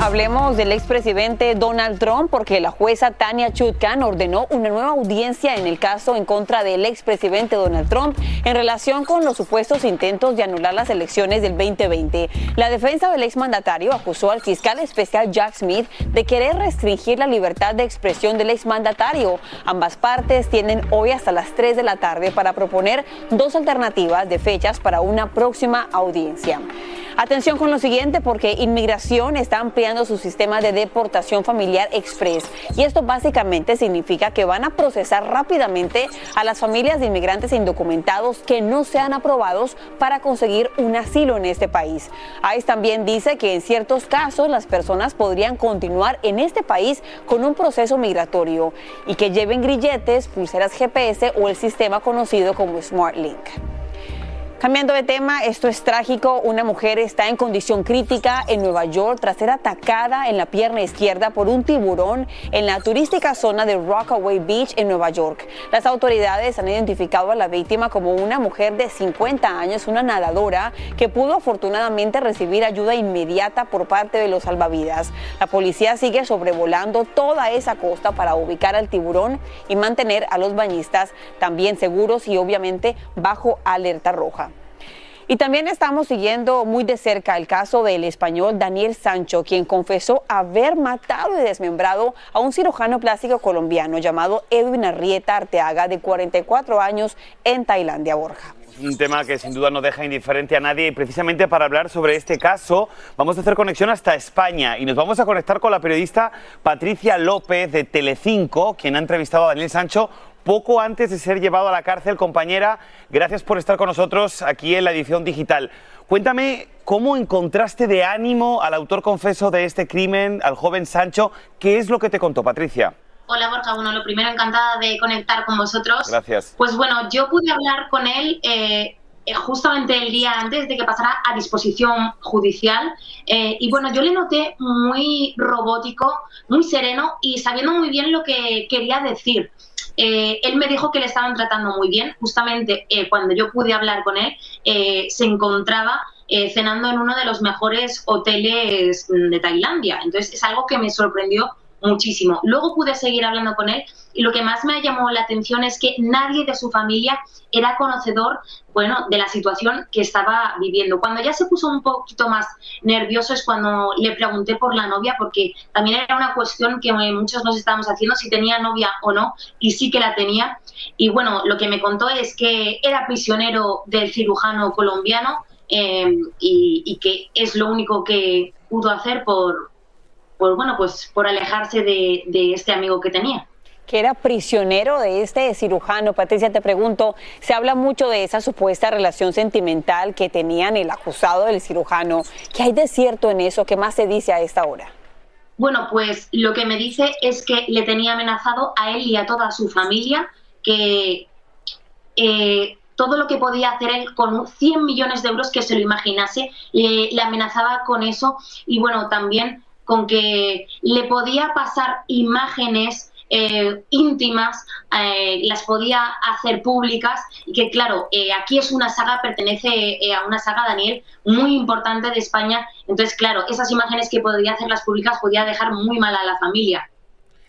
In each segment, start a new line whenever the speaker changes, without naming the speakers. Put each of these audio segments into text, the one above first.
Hablemos del expresidente Donald Trump porque la jueza Tania Chutkan ordenó una nueva audiencia en el caso en contra del expresidente Donald Trump en relación con los supuestos intentos de anular las elecciones del 2020. La defensa del exmandatario acusó al fiscal especial Jack Smith de querer restringir la libertad de expresión del exmandatario. Ambas partes tienen hoy hasta las 3 de la tarde para proponer dos alternativas de fechas para una próxima audiencia. Atención con lo siguiente porque inmigración está ampliando su sistema de deportación familiar express y esto básicamente significa que van a procesar rápidamente a las familias de inmigrantes indocumentados que no sean aprobados para conseguir un asilo en este país. ICE también dice que en ciertos casos las personas podrían continuar en este país con un proceso migratorio y que lleven grilletes, pulseras GPS o el sistema conocido como SmartLink. Cambiando de tema, esto es trágico. Una mujer está en condición crítica en Nueva York tras ser atacada en la pierna izquierda por un tiburón en la turística zona de Rockaway Beach en Nueva York. Las autoridades han identificado a la víctima como una mujer de 50 años, una nadadora que pudo afortunadamente recibir ayuda inmediata por parte de los salvavidas. La policía sigue sobrevolando toda esa costa para ubicar al tiburón y mantener a los bañistas también seguros y obviamente bajo alerta roja. Y también estamos siguiendo muy de cerca el caso del español Daniel Sancho, quien confesó haber matado y desmembrado a un cirujano plástico colombiano llamado Edwin Arrieta Arteaga, de 44 años, en Tailandia, Borja.
Un tema que sin duda no deja indiferente a nadie. Y precisamente para hablar sobre este caso vamos a hacer conexión hasta España y nos vamos a conectar con la periodista Patricia López de Telecinco, quien ha entrevistado a Daniel Sancho poco antes de ser llevado a la cárcel. Compañera, gracias por estar con nosotros aquí en la edición digital. Cuéntame cómo encontraste de ánimo al autor confeso de este crimen, al joven Sancho. ¿Qué es lo que te contó, Patricia?
Hola Borja, bueno, lo primero encantada de conectar con vosotros.
Gracias.
Pues bueno, yo pude hablar con él eh, eh, justamente el día antes de que pasara a disposición judicial eh, y bueno, yo le noté muy robótico, muy sereno y sabiendo muy bien lo que quería decir. Eh, él me dijo que le estaban tratando muy bien. Justamente eh, cuando yo pude hablar con él, eh, se encontraba cenando en uno de los mejores hoteles de Tailandia. Entonces es algo que me sorprendió muchísimo. Luego pude seguir hablando con él y lo que más me llamó la atención es que nadie de su familia era conocedor, bueno, de la situación que estaba viviendo. Cuando ya se puso un poquito más nervioso es cuando le pregunté por la novia, porque también era una cuestión que muchos nos estábamos haciendo, si tenía novia o no, y sí que la tenía. Y bueno, lo que me contó es que era prisionero del cirujano colombiano eh, y que es lo único que pudo hacer por, por, bueno, pues por alejarse de, este amigo que tenía
que era prisionero de este cirujano. Patricia, te pregunto, se habla mucho de esa supuesta relación sentimental que tenían el acusado del cirujano. ¿Qué hay de cierto en eso? ¿Qué más se dice a esta hora?
Bueno, pues lo que me dice es que le tenía amenazado a él y a toda su familia que eh, todo lo que podía hacer él con 100 millones de euros que se lo imaginase, le amenazaba con eso y bueno, también con que le podía pasar imágenes eh, íntimas eh, las podía hacer públicas y que claro, eh, aquí es una saga, pertenece a una saga, Daniel, muy importante de España, entonces claro, esas imágenes que podría hacerlas públicas podía dejar muy mal a la familia.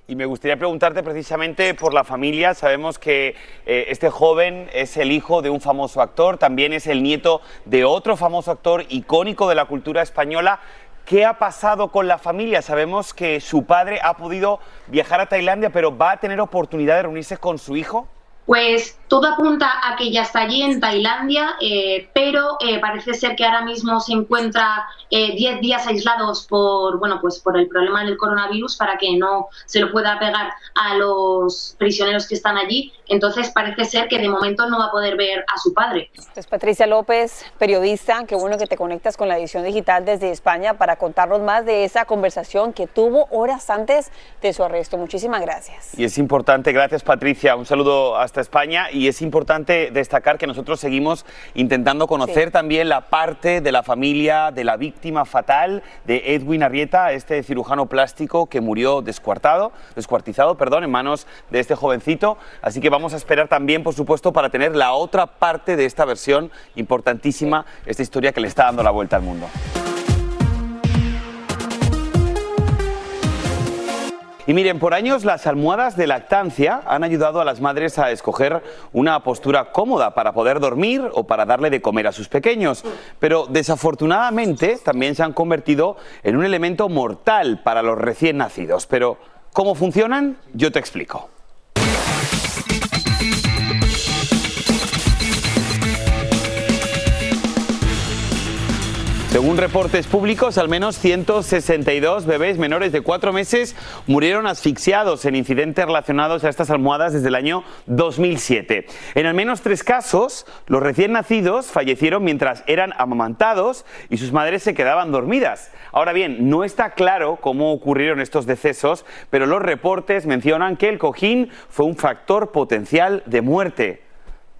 Y me gustaría preguntarte precisamente por la familia. Sabemos que este joven es el hijo de un famoso actor, también es el nieto de otro famoso actor icónico de la cultura española. ¿Qué ha pasado con la familia? Sabemos que su padre ha podido viajar a Tailandia, pero ¿va a tener oportunidad de reunirse con su hijo?
Pues todo apunta a que ya está allí en Tailandia, eh, pero eh, parece ser que ahora mismo se encuentra 10 eh, días aislados por bueno pues por el problema del coronavirus para que no se lo pueda pegar a los prisioneros que están allí. Entonces parece ser que de momento no va a poder ver a su padre.
Es Patricia López, periodista, qué bueno que te conectas con la edición digital desde España para contarnos más de esa conversación que tuvo horas antes de su arresto. Muchísimas gracias.
Y es importante, gracias Patricia, un saludo hasta España y es importante destacar que nosotros seguimos intentando conocer también la parte de la familia de la víctima fatal de Edwin Arrieta, este cirujano plástico que murió descuartado, descuartizado perdón, en manos de este jovencito. Así que vamos a esperar también, por supuesto, para tener la otra parte de esta versión importantísima, esta historia que le está dando la vuelta al mundo. Y miren, por años las almohadas de lactancia han ayudado a las madres a escoger una postura cómoda para poder dormir o para darle de comer a sus pequeños. Pero desafortunadamente también se han convertido en un elemento mortal para los recién nacidos. Pero, ¿cómo funcionan? Yo te explico. Según reportes públicos, al menos 162 bebés menores de cuatro meses murieron asfixiados en incidentes relacionados a estas almohadas desde el año 2007. En al menos tres casos, los recién nacidos fallecieron mientras eran amamantados y sus madres se quedaban dormidas. Ahora bien, no está claro cómo ocurrieron estos decesos, pero los reportes mencionan que el cojín fue un factor potencial de muerte.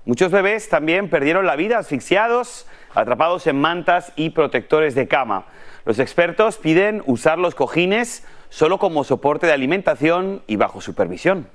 Muchos bebés también perdieron la vida asfixiados atrapados en mantas y protectores de cama. Los expertos piden usar los cojines solo como soporte de alimentación y bajo supervisión.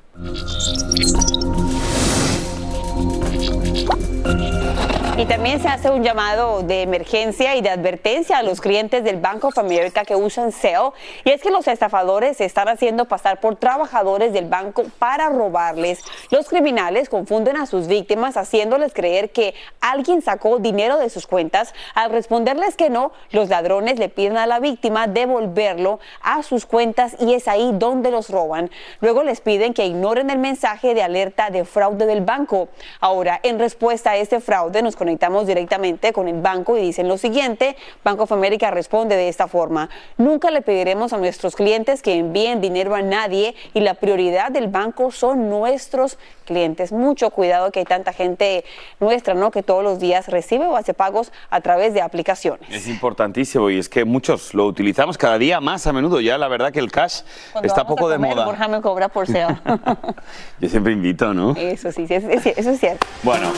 Y también se hace un llamado de emergencia y de advertencia a los clientes del Banco of America que usan SEO. Y es que los estafadores se están haciendo pasar por trabajadores del banco para robarles. Los criminales confunden a sus víctimas haciéndoles creer que alguien sacó dinero de sus cuentas. Al responderles que no, los ladrones le piden a la víctima devolverlo a sus cuentas y es ahí donde los roban. Luego les piden que ignoren el mensaje de alerta de fraude del banco. Ahora, en respuesta a este fraude, nos conectamos directamente con el banco y dicen lo siguiente, Banco of America responde de esta forma, nunca le pediremos a nuestros clientes que envíen dinero a nadie y la prioridad del banco son nuestros clientes. Mucho cuidado que hay tanta gente nuestra, ¿no? Que todos los días recibe o hace pagos a través de aplicaciones.
Es importantísimo y es que muchos lo utilizamos cada día más a menudo. Ya la verdad que el cash está poco de moda.
Borja me cobra por SEO.
Yo siempre invito, ¿no?
Eso sí, eso es cierto.
Bueno.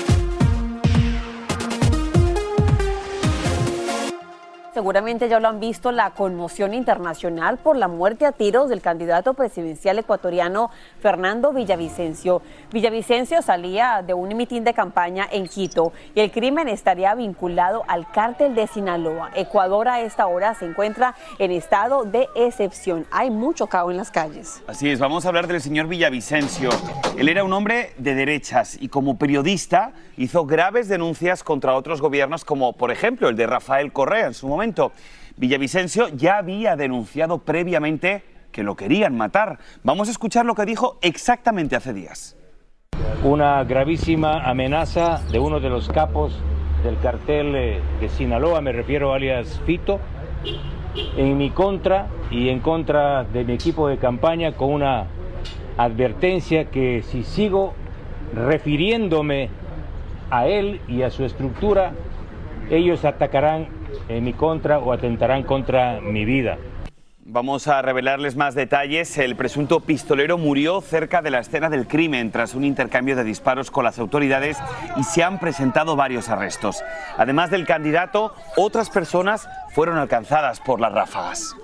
Seguramente ya lo han visto la conmoción internacional por la muerte a tiros del candidato presidencial ecuatoriano Fernando Villavicencio. Villavicencio salía de un mitin de campaña en Quito y el crimen estaría vinculado al cártel de Sinaloa. Ecuador a esta hora se encuentra en estado de excepción. Hay mucho caos en las calles.
Así es, vamos a hablar del señor Villavicencio. Él era un hombre de derechas y como periodista hizo graves denuncias contra otros gobiernos como por ejemplo el de Rafael Correa en su momento Villavicencio ya había denunciado previamente que lo querían matar. Vamos a escuchar lo que dijo exactamente hace días.
Una gravísima amenaza de uno de los capos del cartel eh, de Sinaloa, me refiero alias Fito, en mi contra y en contra de mi equipo de campaña con una advertencia que si sigo refiriéndome a él y a su estructura, ellos atacarán en mi contra o atentarán contra mi vida.
Vamos a revelarles más detalles. El presunto pistolero murió cerca de la escena del crimen tras un intercambio de disparos con las autoridades y se han presentado varios arrestos. Además del candidato, otras personas fueron alcanzadas por las ráfagas.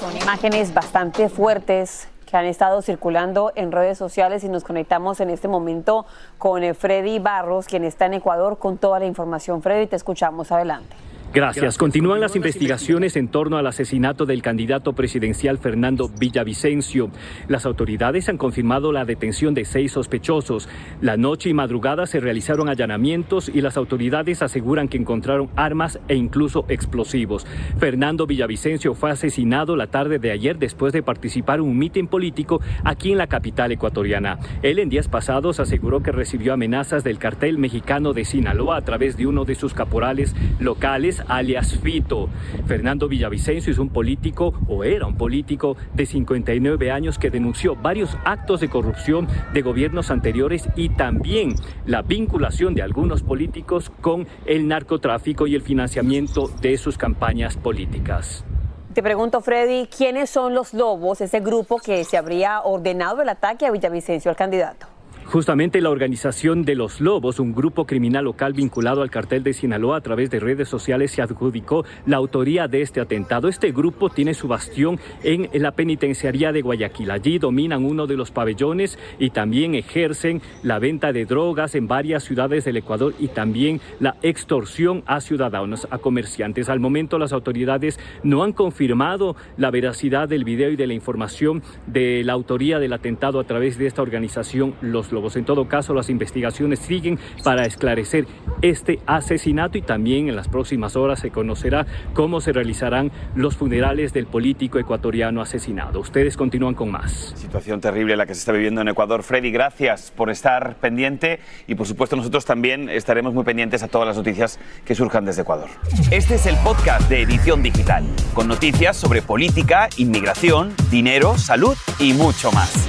Son imágenes bastante fuertes que han estado circulando en redes sociales y nos conectamos en este momento con eh, Freddy Barros, quien está en Ecuador con toda la información. Freddy, te escuchamos. Adelante.
Gracias. Continúan las investigaciones en torno al asesinato del candidato presidencial Fernando Villavicencio. Las autoridades han confirmado la detención de seis sospechosos. La noche y madrugada se realizaron allanamientos y las autoridades aseguran que encontraron armas e incluso explosivos. Fernando Villavicencio fue asesinado la tarde de ayer después de participar en un mitin político aquí en la capital ecuatoriana. Él en días pasados aseguró que recibió amenazas del cartel mexicano de Sinaloa a través de uno de sus caporales locales alias Fito. Fernando Villavicencio es un político, o era un político, de 59 años que denunció varios actos de corrupción de gobiernos anteriores y también la vinculación de algunos políticos con el narcotráfico y el financiamiento de sus campañas políticas.
Te pregunto, Freddy, ¿quiénes son los lobos, ese grupo que se habría ordenado el ataque a Villavicencio, al candidato?
Justamente la organización de los Lobos, un grupo criminal local vinculado al cartel de Sinaloa a través de redes sociales, se adjudicó la autoría de este atentado. Este grupo tiene su bastión en la penitenciaría de Guayaquil. Allí dominan uno de los pabellones y también ejercen la venta de drogas en varias ciudades del Ecuador y también la extorsión a ciudadanos, a comerciantes. Al momento las autoridades no han confirmado la veracidad del video y de la información de la autoría del atentado a través de esta organización Los Lobos. En todo caso, las investigaciones siguen para esclarecer este asesinato y también en las próximas horas se conocerá cómo se realizarán los funerales del político ecuatoriano asesinado. Ustedes continúan con más.
Situación terrible la que se está viviendo en Ecuador. Freddy, gracias por estar pendiente y por supuesto nosotros también estaremos muy pendientes a todas las noticias que surjan desde Ecuador. Este es el podcast de Edición Digital, con noticias sobre política, inmigración, dinero, salud y mucho más.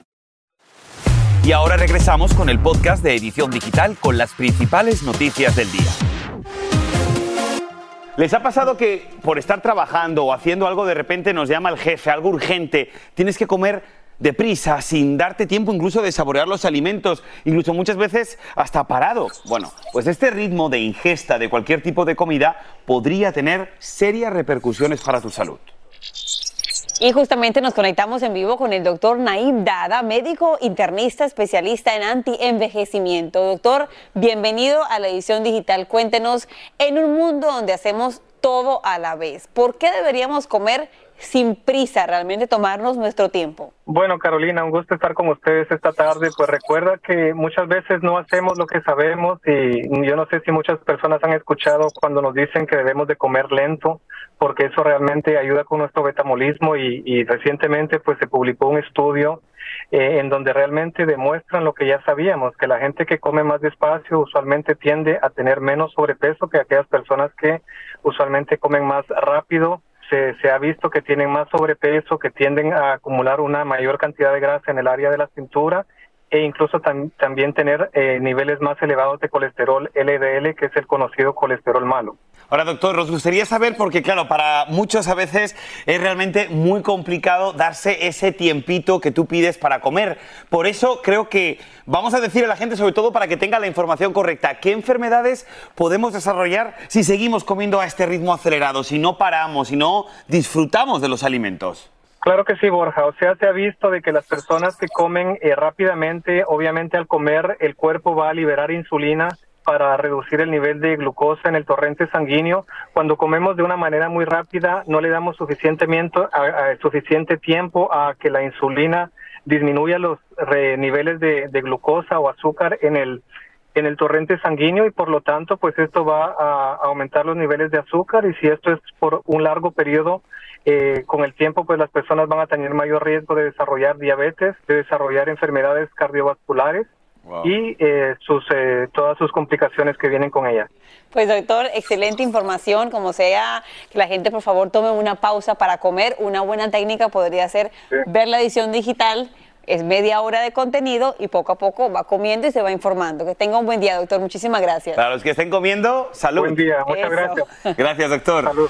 Y ahora regresamos con el podcast de Edición Digital con las principales noticias del día. ¿Les ha pasado que por estar trabajando o haciendo algo de repente nos llama el jefe, algo urgente, tienes que comer deprisa, sin darte tiempo incluso de saborear los alimentos, incluso muchas veces hasta parado? Bueno, pues este ritmo de ingesta de cualquier tipo de comida podría tener serias repercusiones para tu salud.
Y justamente nos conectamos en vivo con el doctor Naib Dada, médico internista especialista en anti-envejecimiento. Doctor, bienvenido a la edición digital. Cuéntenos, en un mundo donde hacemos todo a la vez, ¿por qué deberíamos comer sin prisa, realmente tomarnos nuestro tiempo.
Bueno, Carolina, un gusto estar con ustedes esta tarde. Pues recuerda que muchas veces no hacemos lo que sabemos y yo no sé si muchas personas han escuchado cuando nos dicen que debemos de comer lento, porque eso realmente ayuda con nuestro betamolismo y, recientemente pues se publicó un estudio eh, en donde realmente demuestran lo que ya sabíamos, que la gente que come más despacio usualmente tiende a tener menos sobrepeso que aquellas personas que usualmente comen más rápido se, ha visto que tienen más sobrepeso, que tienden a acumular una mayor cantidad de grasa en el área de la cintura e incluso también tener eh, niveles más elevados de colesterol LDL, que es el conocido colesterol malo.
Ahora, doctor, nos gustaría saber, porque claro, para muchos a veces es realmente muy complicado darse ese tiempito que tú pides para comer. Por eso creo que vamos a decir a la gente, sobre todo para que tenga la información correcta, qué enfermedades podemos desarrollar si seguimos comiendo a este ritmo acelerado, si no paramos, si no disfrutamos de los alimentos.
Claro que sí, Borja. O sea, se ha visto de que las personas que comen eh, rápidamente, obviamente al comer el cuerpo va a liberar insulina para reducir el nivel de glucosa en el torrente sanguíneo. Cuando comemos de una manera muy rápida, no le damos suficientemente, suficiente tiempo a que la insulina disminuya los niveles de, glucosa o azúcar en el en el torrente sanguíneo y por lo tanto pues esto va a aumentar los niveles de azúcar y si esto es por un largo periodo eh, con el tiempo pues las personas van a tener mayor riesgo de desarrollar diabetes, de desarrollar enfermedades cardiovasculares y eh, sus, eh, todas sus complicaciones que vienen con ella.
Pues doctor, excelente información, como sea, que la gente por favor tome una pausa para comer, una buena técnica podría ser ver la edición digital, es media hora de contenido y poco a poco va comiendo y se va informando. Que tenga un buen día, doctor, muchísimas gracias.
Para los que estén comiendo, salud.
Buen día, muchas gracias.
Gracias, doctor. Salud.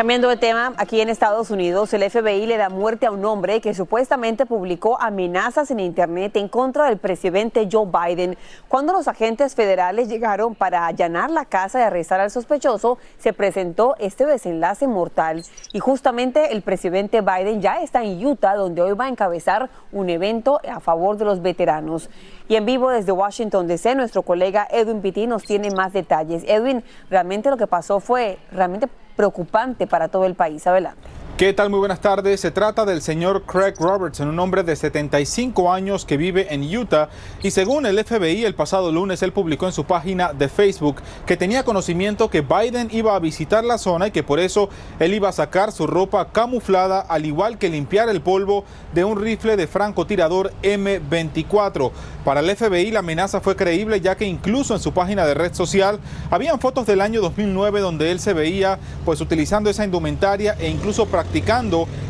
Cambiando de tema, aquí en Estados Unidos el FBI le da muerte a un hombre que supuestamente publicó amenazas en Internet en contra del presidente Joe Biden. Cuando los agentes federales llegaron para allanar la casa y arrestar al sospechoso, se presentó este desenlace mortal. Y justamente el presidente Biden ya está en Utah, donde hoy va a encabezar un evento a favor de los veteranos. Y en vivo desde Washington DC, nuestro colega Edwin Pitti nos tiene más detalles. Edwin, realmente lo que pasó fue realmente preocupante para todo el país. Adelante.
¿Qué tal? Muy buenas tardes. Se trata del señor Craig Robertson, un hombre de 75 años que vive en Utah y según el FBI el pasado lunes él publicó en su página de Facebook que tenía conocimiento que Biden iba a visitar la zona y que por eso él iba a sacar su ropa camuflada al igual que limpiar el polvo de un rifle de francotirador M24. Para el FBI la amenaza fue creíble ya que incluso en su página de red social habían fotos del año 2009 donde él se veía pues utilizando esa indumentaria e incluso practicando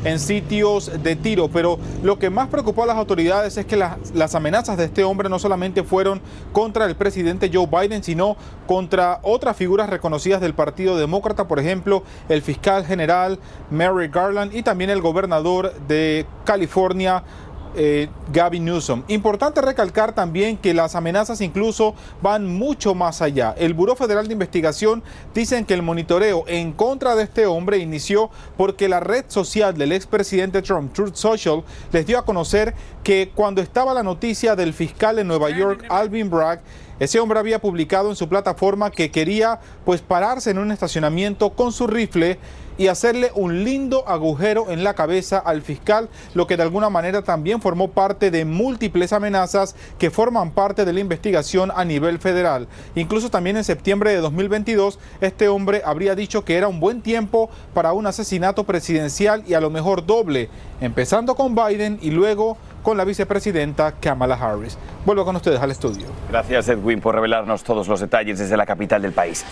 en sitios de tiro. Pero lo que más preocupó a las autoridades es que las amenazas de este hombre no solamente fueron contra el presidente Joe Biden, sino contra otras figuras reconocidas del Partido Demócrata, por ejemplo, el fiscal general Mary Garland y también el gobernador de California, eh, Gavin Newsom. Importante recalcar también que las amenazas incluso van mucho más allá. El Buró Federal de Investigación dicen que el monitoreo en contra de este hombre inició porque la red social del expresidente Trump, Truth Social, les dio a conocer que cuando estaba la noticia del fiscal en Nueva York, Alvin Bragg, ese hombre había publicado en su plataforma que quería pues pararse en un estacionamiento con su rifle y hacerle un lindo agujero en la cabeza al fiscal, lo que de alguna manera también formó parte de múltiples amenazas que forman parte de la investigación a nivel federal. Incluso también en septiembre de 2022, este hombre habría dicho que era un buen tiempo para un asesinato presidencial y a lo mejor doble, empezando con Biden y luego con la vicepresidenta Kamala Harris. Vuelvo con ustedes al estudio.
Gracias Edwin por revelarnos todos los detalles desde la capital del país.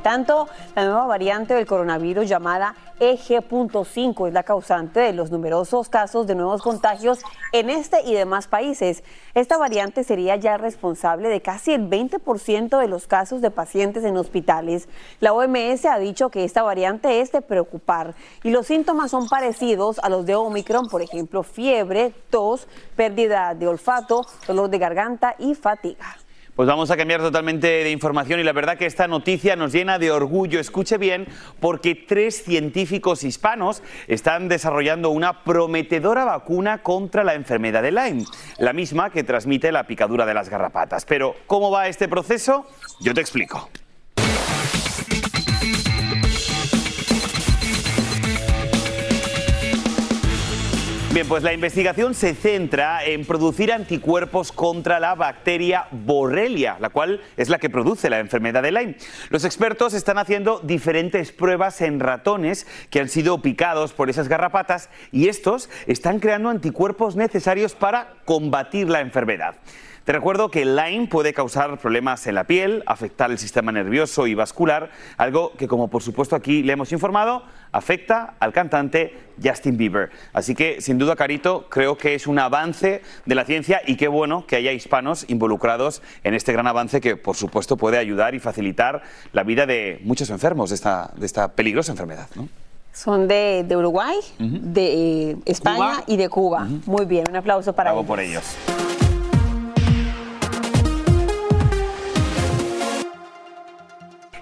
Tanto, la nueva variante del coronavirus llamada EG.5 es la causante de los numerosos casos de nuevos contagios en este y demás países. Esta variante sería ya responsable de casi el 20% de los casos de pacientes en hospitales. La OMS ha dicho que esta variante es de preocupar y los síntomas son parecidos a los de Omicron, por ejemplo, fiebre, tos, pérdida de olfato, dolor de garganta y fatiga.
Pues vamos a cambiar totalmente de información y la verdad que esta noticia nos llena de orgullo. Escuche bien, porque tres científicos hispanos están desarrollando una prometedora vacuna contra la enfermedad de Lyme, la misma que transmite la picadura de las garrapatas. Pero, ¿cómo va este proceso? Yo te explico. Pues la investigación se centra en producir anticuerpos contra la bacteria Borrelia, la cual es la que produce la enfermedad de Lyme. Los expertos están haciendo diferentes pruebas en ratones que han sido picados por esas garrapatas y estos están creando anticuerpos necesarios para combatir la enfermedad. Te recuerdo que Lyme puede causar problemas en la piel, afectar el sistema nervioso y vascular, algo que como por supuesto aquí le hemos informado, afecta al cantante Justin Bieber. Así que sin duda, Carito, creo que es un avance de la ciencia y qué bueno que haya hispanos involucrados en este gran avance que por supuesto puede ayudar y facilitar la vida de muchos enfermos de esta, de esta peligrosa enfermedad. ¿no?
Son de, de Uruguay, de eh, España
Cuba.
y de Cuba. Muy bien, un aplauso para
Bravo
ellos.
por ellos.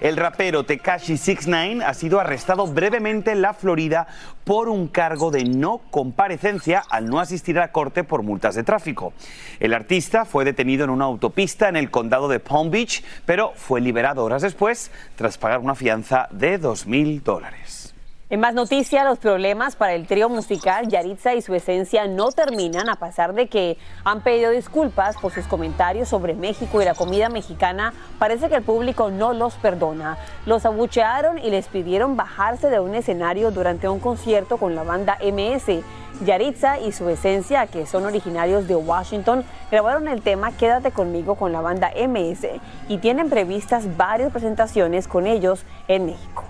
El rapero Tekashi 69 ha sido arrestado brevemente en la Florida por un cargo de no comparecencia al no asistir a corte por multas de tráfico. El artista fue detenido en una autopista en el condado de Palm Beach, pero fue liberado horas después tras pagar una fianza de 2.000 dólares.
En más noticias, los problemas para el trío musical Yaritza y su esencia no terminan a pesar de que han pedido disculpas por sus comentarios sobre México y la comida mexicana. Parece que el público no los perdona. Los abuchearon y les pidieron bajarse de un escenario durante un concierto con la banda MS. Yaritza y su esencia, que son originarios de Washington, grabaron el tema Quédate conmigo con la banda MS y tienen previstas varias presentaciones con ellos en México.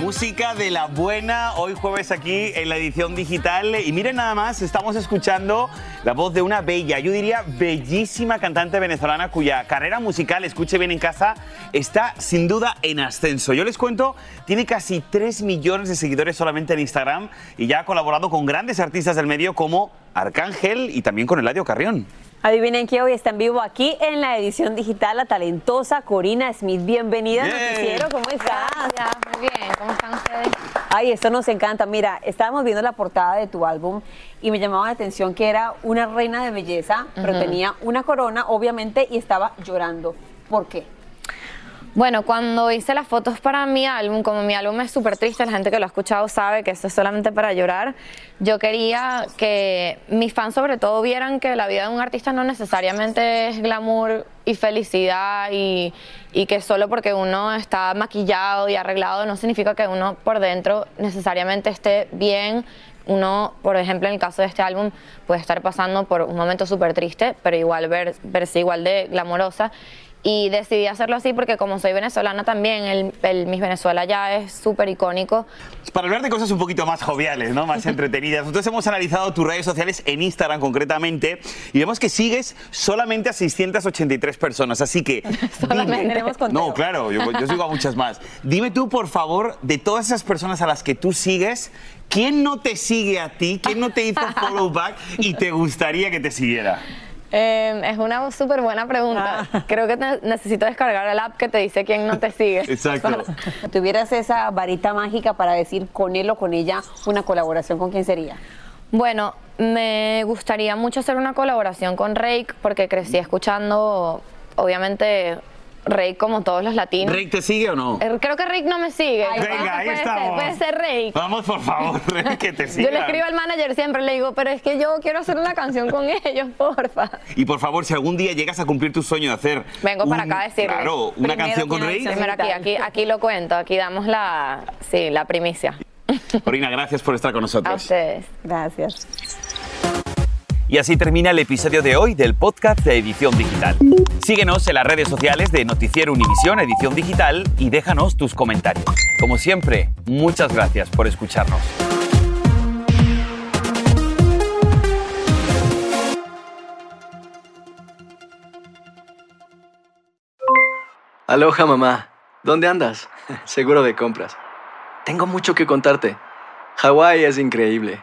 Música de la buena, hoy jueves aquí en la edición digital. Y miren nada más, estamos escuchando la voz de una bella, yo diría bellísima cantante venezolana cuya carrera musical, escuche bien en casa, está sin duda en ascenso. Yo les cuento, tiene casi 3 millones de seguidores solamente en Instagram y ya ha colaborado con grandes artistas del medio como Arcángel y también con Eladio Carrión.
Adivinen que hoy está en vivo aquí en la edición digital la talentosa Corina Smith. Bienvenida
Bien.
noticiero, ¿cómo estás?
Gracias, muy bien, ¿cómo están ustedes?
Ay, esto nos encanta. Mira, estábamos viendo la portada de tu álbum y me llamaba la atención que era una reina de belleza, pero tenía una corona, obviamente, y estaba llorando. ¿Por qué?
Bueno, cuando hice las fotos para mi álbum, como mi álbum es súper triste, la gente que lo ha escuchado sabe que esto es solamente para llorar, yo quería que mis fans sobre todo vieran que la vida de un artista no necesariamente es glamour y felicidad y, que solo porque uno está maquillado y arreglado no significa que uno por dentro necesariamente esté bien. Uno, por ejemplo, en el caso de este álbum, puede estar pasando por un momento súper triste, pero igual ver, verse igual de glamorosa. Y decidí hacerlo así porque como soy venezolana también, el, el Miss Venezuela ya es súper icónico.
Para hablar de cosas un poquito más joviales, ¿no? más entretenidas, nosotros hemos analizado tus redes sociales en Instagram concretamente y vemos que sigues solamente a 683 personas, así que...
Solamente tenemos.
No, claro, yo, yo sigo a muchas más. Dime tú, por favor, de todas esas personas a las que tú sigues, ¿quién no te sigue a ti? ¿Quién no te hizo follow back y te gustaría que te siguiera?
Eh, es una súper buena pregunta. Creo que te- necesito descargar el app que te dice quién no te sigue.
Exacto.
Tuvieras esa varita mágica para decir con él o con ella una colaboración, ¿con quién sería?
Bueno, me gustaría mucho hacer una colaboración con Rake porque crecí escuchando, obviamente, Rake como todos los latinos.
¿Rake te sigue o no?
Eh, Creo que Rick no me sigue.
Venga, ahí
puede
estamos.
Ser, puede ser Rake.
Vamos, por favor, Rake, que te siga.
Yo le escribo al manager siempre, le digo, pero es que yo quiero hacer una canción con ellos, porfa.
Y por favor, si algún día llegas a cumplir tu sueño de hacer.
Vengo para acá a decirlo.
Claro, una canción con Rake.
Primero aquí, aquí, aquí lo cuento, aquí damos la, sí, la primicia.
Corina, gracias por estar con nosotros.
A ustedes.
Gracias.
Y así termina el episodio de hoy del podcast de Edición Digital. Síguenos en las redes sociales de Noticiero Univisión Edición Digital y déjanos tus comentarios. Como siempre, muchas gracias por escucharnos.
Aloha mamá, ¿dónde andas? Seguro de compras. Tengo mucho que contarte. Hawái es increíble.